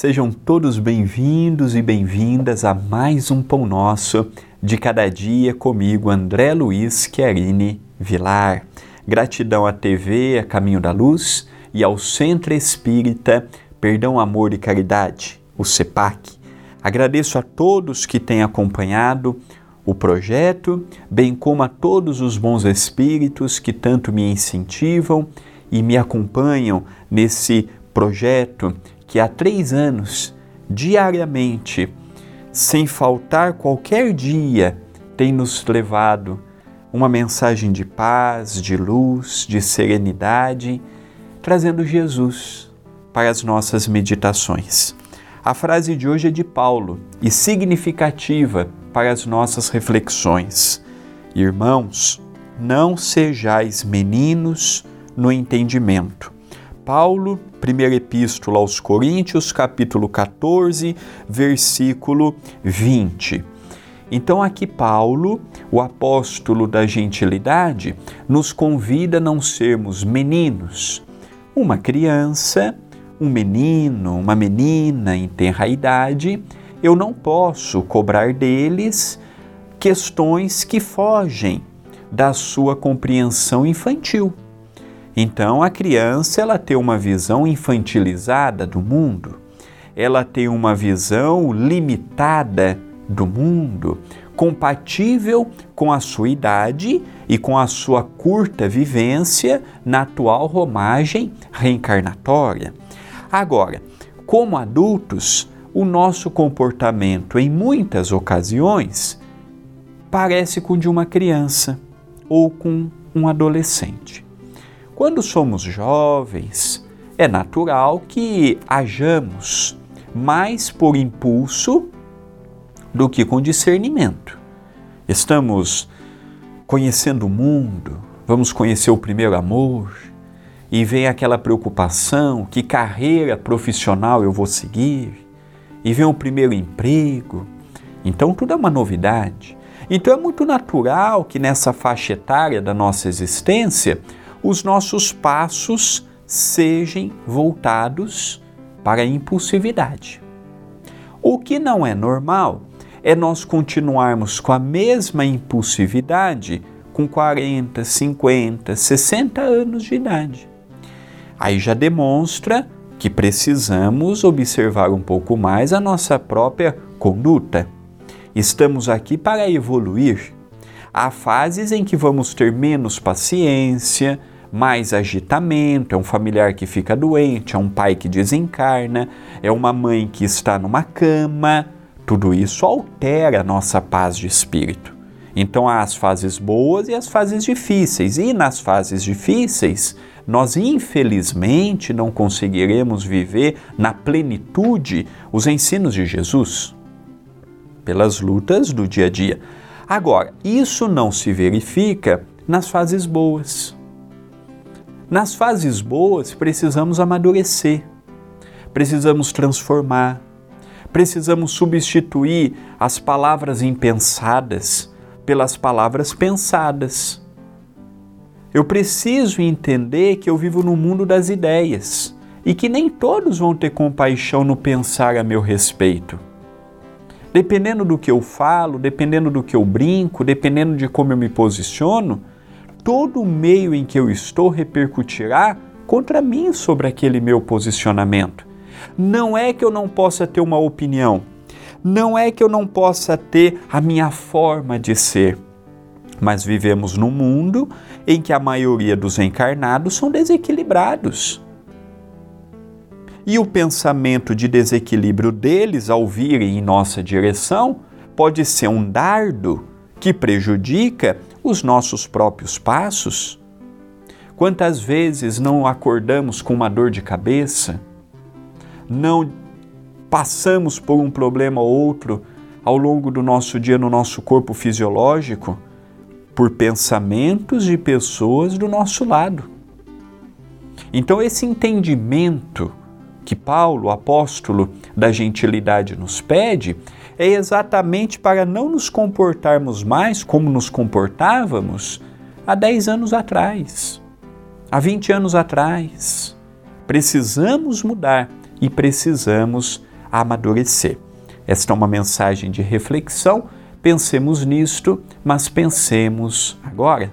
Sejam todos bem-vindos e bem-vindas a mais um Pão Nosso de cada dia comigo, André Luiz Chiarini Vilar. Gratidão à TV, a Caminho da Luz e ao Centro Espírita Perdão, Amor e Caridade, o CEPAC. Agradeço a todos que têm acompanhado o projeto, bem como a todos os bons espíritos que tanto me incentivam e me acompanham nesse projeto que há três anos, diariamente, sem faltar qualquer dia, tem nos levado uma mensagem de paz, de luz, de serenidade, trazendo Jesus para as nossas meditações. A frase de hoje é de Paulo e significativa para as nossas reflexões. Irmãos, não sejais meninos no entendimento. Paulo, primeira epístola aos Coríntios, capítulo 14, versículo 20. Então, aqui, Paulo, o apóstolo da gentilidade, nos convida a não sermos meninos. Uma criança, um menino, uma menina em tenra idade, eu não posso cobrar deles questões que fogem da sua compreensão infantil. Então a criança ela tem uma visão infantilizada do mundo, ela tem uma visão limitada do mundo, compatível com a sua idade e com a sua curta vivência na atual romagem reencarnatória. Agora, como adultos, o nosso comportamento em muitas ocasiões parece com o de uma criança ou com um adolescente. Quando somos jovens, é natural que hajamos mais por impulso do que com discernimento. Estamos conhecendo o mundo, vamos conhecer o primeiro amor, e vem aquela preocupação: que carreira profissional eu vou seguir? E vem o primeiro emprego. Então tudo é uma novidade. Então é muito natural que nessa faixa etária da nossa existência os nossos passos sejam voltados para a impulsividade. O que não é normal é nós continuarmos com a mesma impulsividade com 40, 50, 60 anos de idade. Aí já demonstra que precisamos observar um pouco mais a nossa própria conduta. Estamos aqui para evoluir Há fases em que vamos ter menos paciência, mais agitamento, é um familiar que fica doente, é um pai que desencarna, é uma mãe que está numa cama. Tudo isso altera a nossa paz de espírito. Então há as fases boas e as fases difíceis, e nas fases difíceis, nós infelizmente não conseguiremos viver na plenitude os ensinos de Jesus pelas lutas do dia a dia. Agora, isso não se verifica nas fases boas. Nas fases boas, precisamos amadurecer, precisamos transformar, precisamos substituir as palavras impensadas pelas palavras pensadas. Eu preciso entender que eu vivo no mundo das ideias e que nem todos vão ter compaixão no pensar a meu respeito. Dependendo do que eu falo, dependendo do que eu brinco, dependendo de como eu me posiciono, todo o meio em que eu estou repercutirá contra mim sobre aquele meu posicionamento. Não é que eu não possa ter uma opinião, não é que eu não possa ter a minha forma de ser, mas vivemos num mundo em que a maioria dos encarnados são desequilibrados e o pensamento de desequilíbrio deles ao virem em nossa direção pode ser um dardo que prejudica os nossos próprios passos. Quantas vezes não acordamos com uma dor de cabeça? Não passamos por um problema ou outro ao longo do nosso dia no nosso corpo fisiológico por pensamentos de pessoas do nosso lado. Então, esse entendimento que Paulo, apóstolo da gentilidade, nos pede é exatamente para não nos comportarmos mais como nos comportávamos há 10 anos atrás, há 20 anos atrás. Precisamos mudar e precisamos amadurecer. Esta é uma mensagem de reflexão. Pensemos nisto, mas pensemos agora.